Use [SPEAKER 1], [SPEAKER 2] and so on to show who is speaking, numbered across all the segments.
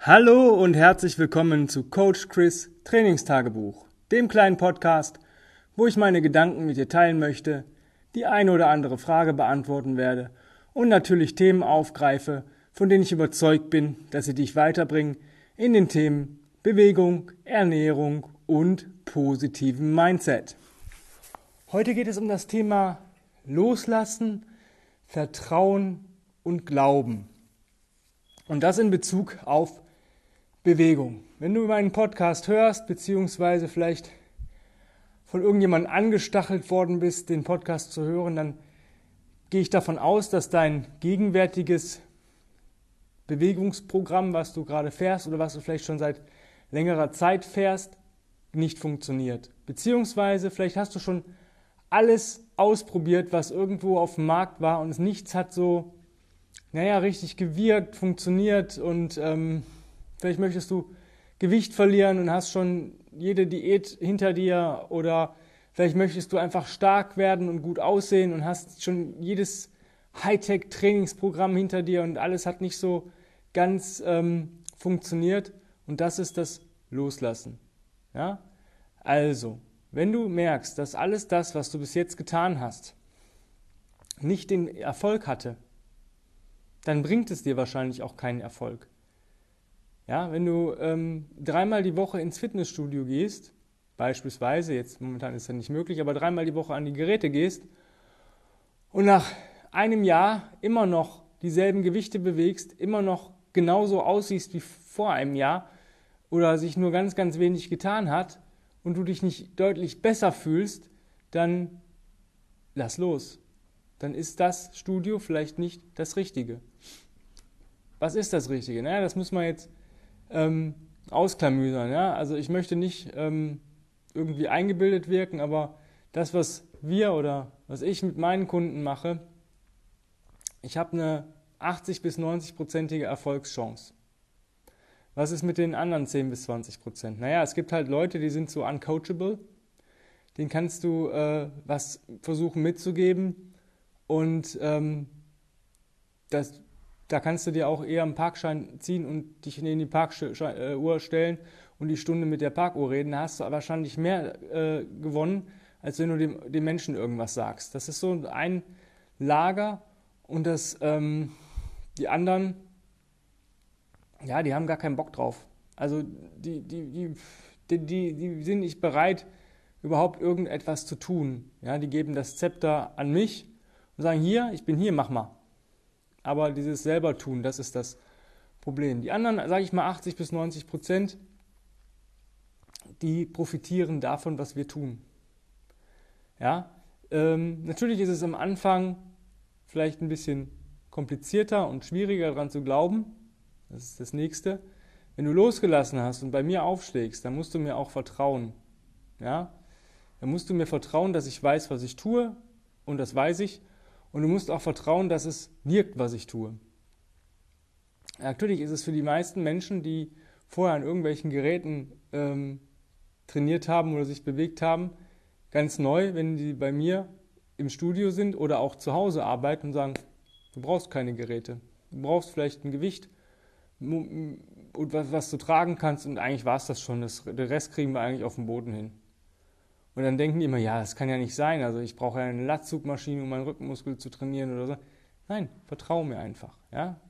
[SPEAKER 1] Hallo und herzlich willkommen zu Coach Chris Trainingstagebuch, dem kleinen Podcast, wo ich meine Gedanken mit dir teilen möchte, die eine oder andere Frage beantworten werde und natürlich Themen aufgreife, von denen ich überzeugt bin, dass sie dich weiterbringen in den Themen Bewegung, Ernährung und positiven Mindset. Heute geht es um das Thema Loslassen, Vertrauen und Glauben. Und das in Bezug auf Bewegung. Wenn du meinen Podcast hörst, beziehungsweise vielleicht von irgendjemandem angestachelt worden bist, den Podcast zu hören, dann gehe ich davon aus, dass dein gegenwärtiges Bewegungsprogramm, was du gerade fährst oder was du vielleicht schon seit längerer Zeit fährst, nicht funktioniert. Beziehungsweise vielleicht hast du schon alles ausprobiert, was irgendwo auf dem Markt war und es nichts hat so, naja, richtig gewirkt, funktioniert und ähm, Vielleicht möchtest du Gewicht verlieren und hast schon jede Diät hinter dir oder vielleicht möchtest du einfach stark werden und gut aussehen und hast schon jedes Hightech-Trainingsprogramm hinter dir und alles hat nicht so ganz ähm, funktioniert und das ist das Loslassen. Ja? Also, wenn du merkst, dass alles das, was du bis jetzt getan hast, nicht den Erfolg hatte, dann bringt es dir wahrscheinlich auch keinen Erfolg. Ja, wenn du ähm, dreimal die Woche ins Fitnessstudio gehst, beispielsweise, jetzt momentan ist das nicht möglich, aber dreimal die Woche an die Geräte gehst und nach einem Jahr immer noch dieselben Gewichte bewegst, immer noch genauso aussiehst wie vor einem Jahr oder sich nur ganz, ganz wenig getan hat und du dich nicht deutlich besser fühlst, dann lass los. Dann ist das Studio vielleicht nicht das Richtige. Was ist das Richtige? Naja, das muss man jetzt ähm, ausklamüsern. Ja? Also ich möchte nicht ähm, irgendwie eingebildet wirken, aber das, was wir oder was ich mit meinen Kunden mache, ich habe eine 80 bis 90 prozentige Erfolgschance. Was ist mit den anderen 10 bis 20 Prozent? Naja, es gibt halt Leute, die sind so uncoachable. Den kannst du äh, was versuchen mitzugeben und ähm, das da kannst du dir auch eher einen Parkschein ziehen und dich in die Parkuhr stellen und die Stunde mit der Parkuhr reden. Da hast du wahrscheinlich mehr äh, gewonnen, als wenn du dem, dem Menschen irgendwas sagst. Das ist so ein Lager und das, ähm, die anderen, ja, die haben gar keinen Bock drauf. Also die, die, die, die, die sind nicht bereit, überhaupt irgendetwas zu tun. Ja, die geben das Zepter an mich und sagen, hier, ich bin hier, mach mal. Aber dieses selber tun, das ist das Problem. Die anderen, sage ich mal 80 bis 90 Prozent, die profitieren davon, was wir tun. Ja, ähm, natürlich ist es am Anfang vielleicht ein bisschen komplizierter und schwieriger daran zu glauben. Das ist das Nächste. Wenn du losgelassen hast und bei mir aufschlägst, dann musst du mir auch vertrauen. Ja, dann musst du mir vertrauen, dass ich weiß, was ich tue und das weiß ich und du musst auch vertrauen, dass es wirkt, was ich tue. Natürlich ist es für die meisten Menschen, die vorher an irgendwelchen Geräten ähm, trainiert haben oder sich bewegt haben, ganz neu, wenn die bei mir im Studio sind oder auch zu Hause arbeiten und sagen, du brauchst keine Geräte. Du brauchst vielleicht ein Gewicht und was, was du tragen kannst und eigentlich war es das schon. Das, der Rest kriegen wir eigentlich auf dem Boden hin. Und dann denken die immer, ja, das kann ja nicht sein. Also ich brauche ja eine Latzugmaschine, um meinen Rückenmuskel zu trainieren oder so. Nein, vertraue mir einfach. Ja?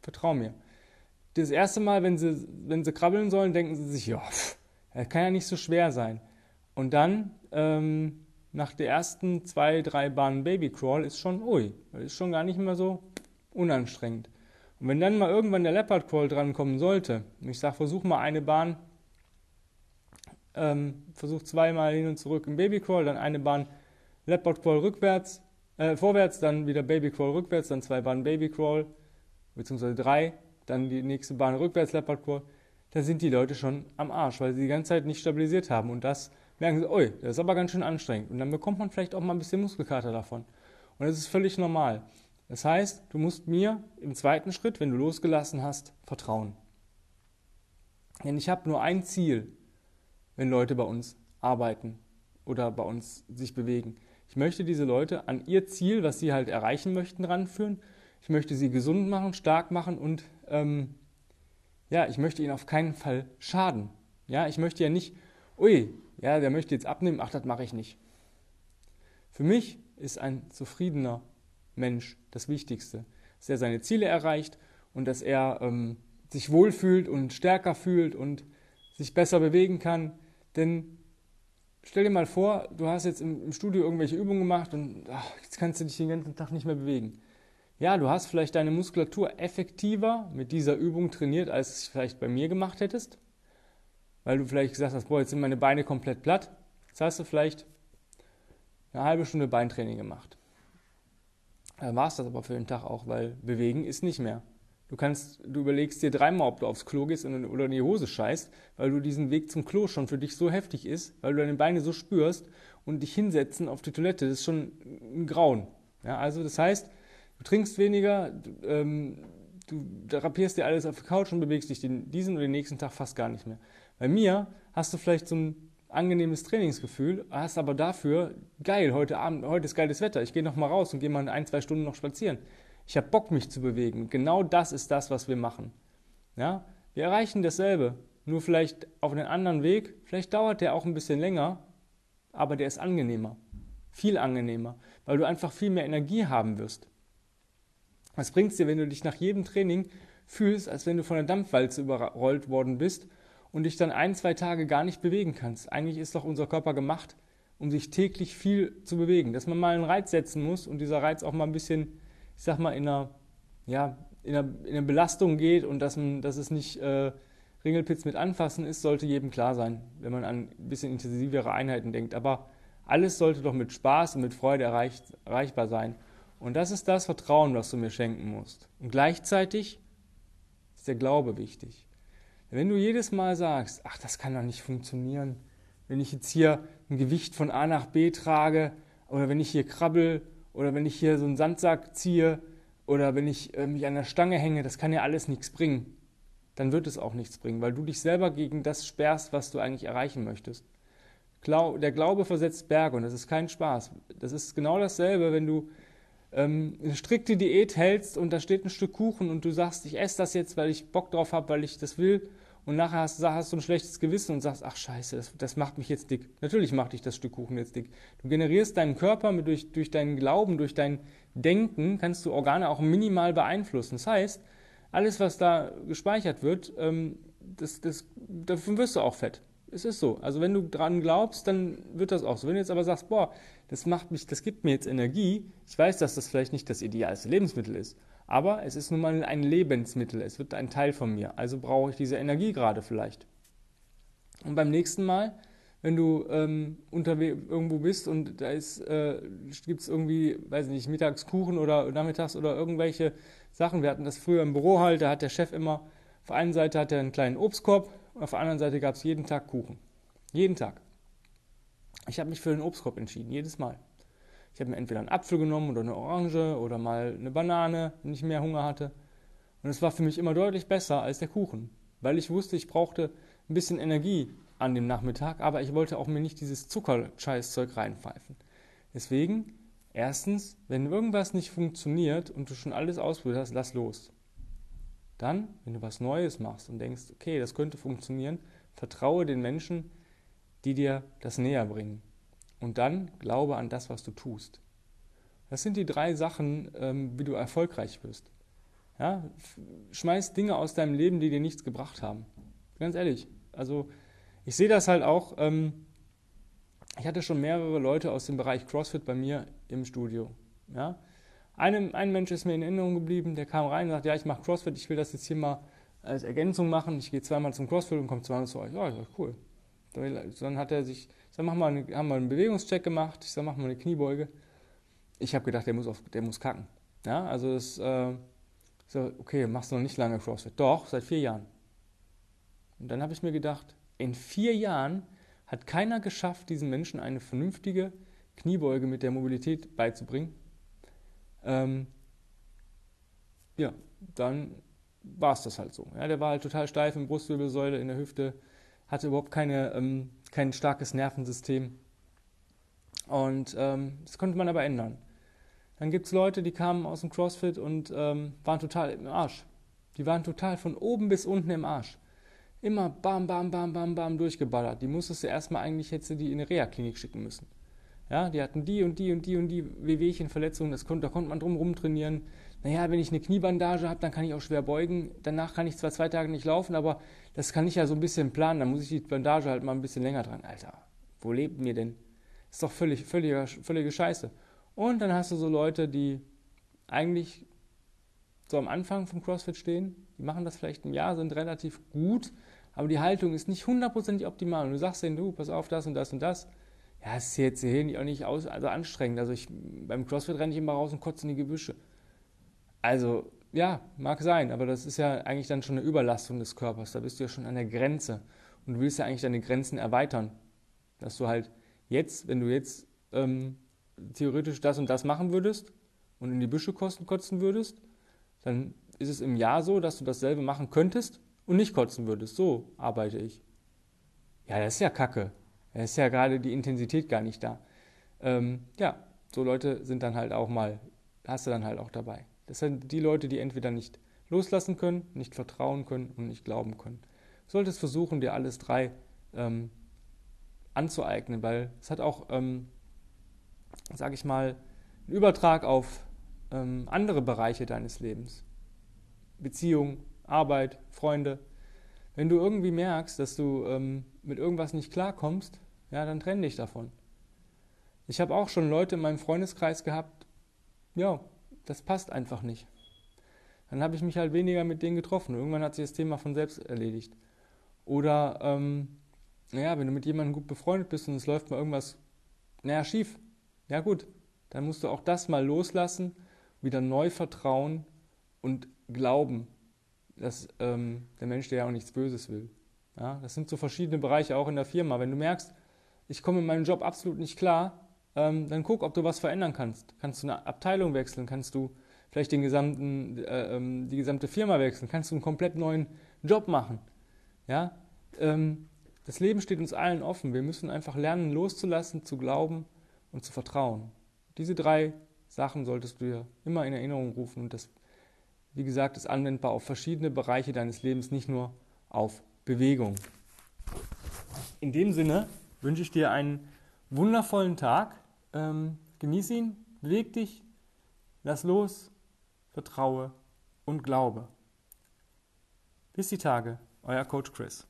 [SPEAKER 1] Vertrau mir. Das erste Mal, wenn sie, wenn sie krabbeln sollen, denken sie sich, ja, das kann ja nicht so schwer sein. Und dann, ähm, nach der ersten zwei, drei Bahnen Babycrawl, ist schon, ui, ist schon gar nicht mehr so unanstrengend. Und wenn dann mal irgendwann der Leopard Crawl drankommen sollte, und ich sage, versuch mal eine Bahn ähm, versucht zweimal hin und zurück im Babycrawl, dann eine Bahn Leopard Crawl rückwärts, äh, vorwärts, dann wieder Babycrawl rückwärts, dann zwei Bahnen Babycrawl, beziehungsweise drei, dann die nächste Bahn rückwärts Leopard Crawl, dann sind die Leute schon am Arsch, weil sie die ganze Zeit nicht stabilisiert haben und das merken sie, ui, das ist aber ganz schön anstrengend und dann bekommt man vielleicht auch mal ein bisschen Muskelkater davon und das ist völlig normal. Das heißt, du musst mir im zweiten Schritt, wenn du losgelassen hast, vertrauen. Denn ich habe nur ein Ziel wenn Leute bei uns arbeiten oder bei uns sich bewegen. Ich möchte diese Leute an ihr Ziel, was sie halt erreichen möchten, ranführen. Ich möchte sie gesund machen, stark machen und ähm, ja, ich möchte ihnen auf keinen Fall schaden. Ja, ich möchte ja nicht, ui, ja, der möchte jetzt abnehmen, ach, das mache ich nicht. Für mich ist ein zufriedener Mensch das Wichtigste, dass er seine Ziele erreicht und dass er ähm, sich wohlfühlt und stärker fühlt und sich besser bewegen kann. Denn stell dir mal vor, du hast jetzt im, im Studio irgendwelche Übungen gemacht und ach, jetzt kannst du dich den ganzen Tag nicht mehr bewegen. Ja, du hast vielleicht deine Muskulatur effektiver mit dieser Übung trainiert, als es vielleicht bei mir gemacht hättest, weil du vielleicht gesagt hast, boah, jetzt sind meine Beine komplett platt. Jetzt hast du vielleicht eine halbe Stunde Beintraining gemacht. Dann war es das aber für den Tag auch, weil bewegen ist nicht mehr. Du kannst, du überlegst dir dreimal, ob du aufs Klo gehst oder in die Hose scheißt, weil du diesen Weg zum Klo schon für dich so heftig ist, weil du deine Beine so spürst und dich hinsetzen auf die Toilette, das ist schon ein Grauen. Ja, also das heißt, du trinkst weniger, du, ähm, du rapierst dir alles auf der Couch und bewegst dich den, diesen oder den nächsten Tag fast gar nicht mehr. Bei mir hast du vielleicht so ein angenehmes Trainingsgefühl, hast aber dafür, geil, heute Abend, heute ist geiles Wetter, ich gehe noch mal raus und gehe mal ein, zwei Stunden noch spazieren. Ich habe Bock, mich zu bewegen. Genau das ist das, was wir machen. Ja? Wir erreichen dasselbe, nur vielleicht auf einen anderen Weg. Vielleicht dauert der auch ein bisschen länger, aber der ist angenehmer. Viel angenehmer, weil du einfach viel mehr Energie haben wirst. Was bringt es dir, wenn du dich nach jedem Training fühlst, als wenn du von der Dampfwalze überrollt worden bist und dich dann ein, zwei Tage gar nicht bewegen kannst. Eigentlich ist doch unser Körper gemacht, um sich täglich viel zu bewegen. Dass man mal einen Reiz setzen muss und dieser Reiz auch mal ein bisschen, ich sag mal, in einer, ja, in einer, in einer Belastung geht und dass, man, dass es nicht äh, Ringelpitz mit anfassen ist, sollte jedem klar sein, wenn man an ein bisschen intensivere Einheiten denkt. Aber alles sollte doch mit Spaß und mit Freude erreicht, erreichbar sein. Und das ist das Vertrauen, was du mir schenken musst. Und gleichzeitig ist der Glaube wichtig. Wenn du jedes Mal sagst, ach, das kann doch nicht funktionieren, wenn ich jetzt hier ein Gewicht von A nach B trage oder wenn ich hier krabbel oder wenn ich hier so einen Sandsack ziehe oder wenn ich äh, mich an der Stange hänge, das kann ja alles nichts bringen. Dann wird es auch nichts bringen, weil du dich selber gegen das sperrst, was du eigentlich erreichen möchtest. Der Glaube versetzt Berge und das ist kein Spaß. Das ist genau dasselbe, wenn du ähm, eine strikte Diät hältst und da steht ein Stück Kuchen und du sagst, ich esse das jetzt, weil ich Bock drauf habe, weil ich das will und nachher hast, hast, du ein schlechtes Gewissen und sagst, ach scheiße, das, das, macht mich jetzt dick. Natürlich macht dich das Stück Kuchen jetzt dick. Du generierst deinen Körper mit, durch, durch deinen Glauben, durch dein Denken, kannst du Organe auch minimal beeinflussen. Das heißt, alles, was da gespeichert wird, ähm, das, das, davon wirst du auch fett. Es ist so. Also wenn du dran glaubst, dann wird das auch so. Wenn du jetzt aber sagst, boah, das macht mich, das gibt mir jetzt Energie, ich weiß, dass das vielleicht nicht das idealste Lebensmittel ist, aber es ist nun mal ein Lebensmittel, es wird ein Teil von mir, also brauche ich diese Energie gerade vielleicht. Und beim nächsten Mal, wenn du ähm, irgendwo bist und da äh, gibt es irgendwie, weiß ich nicht, Mittagskuchen oder nachmittags oder irgendwelche Sachen. Wir hatten das früher im Büro halt, da hat der Chef immer, auf der einen Seite hat er einen kleinen Obstkorb, auf der anderen Seite gab es jeden Tag Kuchen. Jeden Tag. Ich habe mich für den Obstkorb entschieden, jedes Mal. Ich habe mir entweder einen Apfel genommen oder eine Orange oder mal eine Banane, wenn ich mehr Hunger hatte. Und es war für mich immer deutlich besser als der Kuchen, weil ich wusste, ich brauchte ein bisschen Energie an dem Nachmittag, aber ich wollte auch mir nicht dieses Zuckerscheißzeug reinpfeifen. Deswegen, erstens, wenn irgendwas nicht funktioniert und du schon alles ausprobiert hast, lass los. Dann, wenn du was Neues machst und denkst, okay, das könnte funktionieren, vertraue den Menschen, die dir das näher bringen. Und dann glaube an das, was du tust. Das sind die drei Sachen, ähm, wie du erfolgreich wirst. Ja? Schmeiß Dinge aus deinem Leben, die dir nichts gebracht haben. Ganz ehrlich. Also ich sehe das halt auch. Ähm, ich hatte schon mehrere Leute aus dem Bereich CrossFit bei mir im Studio. Ja? Einem, ein Mensch ist mir in Erinnerung geblieben, der kam rein und sagt, ja, ich mache CrossFit, ich will das jetzt hier mal als Ergänzung machen. Ich gehe zweimal zum CrossFit und komme zweimal zu euch. Ja, cool. Dann hat er sich, ich sag, mach mal eine, haben wir einen Bewegungscheck gemacht. Ich sag, mach mal eine Kniebeuge. Ich habe gedacht, der muss, auf, der muss kacken. Ja, also das, äh, so, okay, machst du noch nicht lange CrossFit. Doch, seit vier Jahren. Und dann habe ich mir gedacht, in vier Jahren hat keiner geschafft, diesen Menschen eine vernünftige Kniebeuge mit der Mobilität beizubringen. Ähm, ja, dann war es das halt so. Ja, der war halt total steif in Brustwirbelsäule, in der Hüfte, hatte überhaupt keine, ähm, kein starkes Nervensystem. Und ähm, das konnte man aber ändern. Dann gibt es Leute, die kamen aus dem CrossFit und ähm, waren total im Arsch. Die waren total von oben bis unten im Arsch. Immer bam, bam, bam, bam, bam durchgeballert. Die musstest du erstmal eigentlich, hättest die in eine Reha-Klinik schicken müssen. Ja, die hatten die und die und die und die Wehwehchen-Verletzungen, da konnte man drum rumtrainieren. Naja, wenn ich eine Kniebandage habe, dann kann ich auch schwer beugen. Danach kann ich zwar zwei Tage nicht laufen, aber das kann ich ja so ein bisschen planen. Dann muss ich die Bandage halt mal ein bisschen länger dran. Alter, wo lebt mir denn? Ist doch völlig, völlige, völlige Scheiße. Und dann hast du so Leute, die eigentlich so am Anfang vom CrossFit stehen, die machen das vielleicht ein Jahr, sind relativ gut, aber die Haltung ist nicht hundertprozentig optimal. Und du sagst denen, du, pass auf, das und das und das ja, es ist jetzt hier auch nicht aus, also anstrengend. Also ich, beim CrossFit renne ich immer raus und kotze in die Gebüsche. Also, ja, mag sein, aber das ist ja eigentlich dann schon eine Überlastung des Körpers. Da bist du ja schon an der Grenze. Und du willst ja eigentlich deine Grenzen erweitern. Dass du halt jetzt, wenn du jetzt ähm, theoretisch das und das machen würdest und in die Büsche kotzen würdest, dann ist es im Jahr so, dass du dasselbe machen könntest und nicht kotzen würdest. So arbeite ich. Ja, das ist ja kacke. Da ist ja gerade die Intensität gar nicht da. Ähm, ja, so Leute sind dann halt auch mal, hast du dann halt auch dabei. Das sind die Leute, die entweder nicht loslassen können, nicht vertrauen können und nicht glauben können. Du solltest versuchen, dir alles drei ähm, anzueignen, weil es hat auch, ähm, sage ich mal, einen Übertrag auf ähm, andere Bereiche deines Lebens. Beziehung, Arbeit, Freunde, wenn du irgendwie merkst, dass du ähm, mit irgendwas nicht klarkommst, ja, dann trenn dich davon. Ich habe auch schon Leute in meinem Freundeskreis gehabt, ja, das passt einfach nicht. Dann habe ich mich halt weniger mit denen getroffen. Irgendwann hat sich das Thema von selbst erledigt. Oder, ähm, naja, wenn du mit jemandem gut befreundet bist und es läuft mal irgendwas, naja, schief, ja gut, dann musst du auch das mal loslassen, wieder neu vertrauen und glauben, dass ähm, der Mensch dir ja auch nichts Böses will. Ja, das sind so verschiedene Bereiche auch in der Firma. Wenn du merkst, ich komme in meinem Job absolut nicht klar, ähm, dann guck, ob du was verändern kannst. Kannst du eine Abteilung wechseln? Kannst du vielleicht den gesamten, äh, ähm, die gesamte Firma wechseln? Kannst du einen komplett neuen Job machen? Ja, ähm, das Leben steht uns allen offen. Wir müssen einfach lernen, loszulassen, zu glauben und zu vertrauen. Diese drei Sachen solltest du dir immer in Erinnerung rufen und das wie gesagt, ist anwendbar auf verschiedene Bereiche deines Lebens, nicht nur auf Bewegung. In dem Sinne wünsche ich dir einen wundervollen Tag. Ähm, genieß ihn, beweg dich, lass los, vertraue und glaube. Bis die Tage, euer Coach Chris.